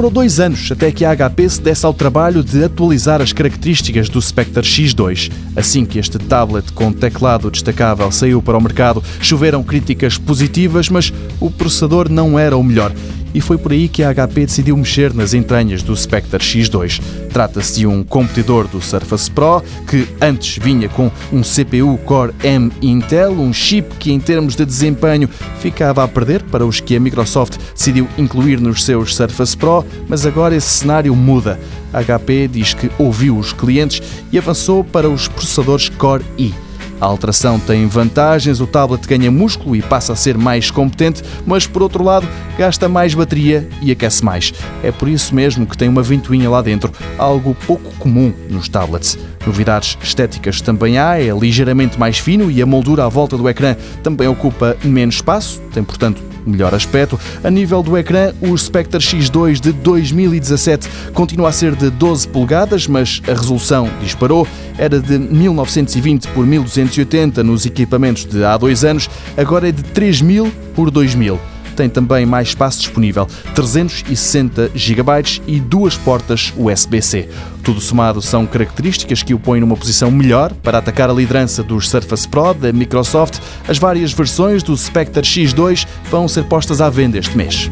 Demorou dois anos até que a HP se desse ao trabalho de atualizar as características do Spectre X2. Assim que este tablet com teclado destacável saiu para o mercado, choveram críticas positivas, mas o processador não era o melhor e foi por aí que a HP decidiu mexer nas entranhas do Spectre X2. Trata-se de um competidor do Surface Pro que antes vinha com um CPU Core M Intel, um chip que em termos de desempenho ficava a perder para os que a Microsoft decidiu incluir nos seus Surface Pro, mas agora esse cenário muda. A HP diz que ouviu os clientes e avançou para os processadores Core i. A alteração tem vantagens, o tablet ganha músculo e passa a ser mais competente, mas por outro lado gasta mais bateria e aquece mais. É por isso mesmo que tem uma ventoinha lá dentro, algo pouco comum nos tablets. Novidades estéticas também há, é ligeiramente mais fino e a moldura à volta do ecrã também ocupa menos espaço, tem portanto melhor aspecto. A nível do ecrã, o Spectre X2 de 2017 continua a ser de 12 polegadas, mas a resolução disparou. Era de 1920 por 1280 nos equipamentos de há dois anos, agora é de 3000 por 2000 tem também mais espaço disponível, 360 GB e duas portas USB-C. Tudo somado são características que o põem numa posição melhor para atacar a liderança dos Surface Pro da Microsoft. As várias versões do Spectre X2 vão ser postas à venda este mês.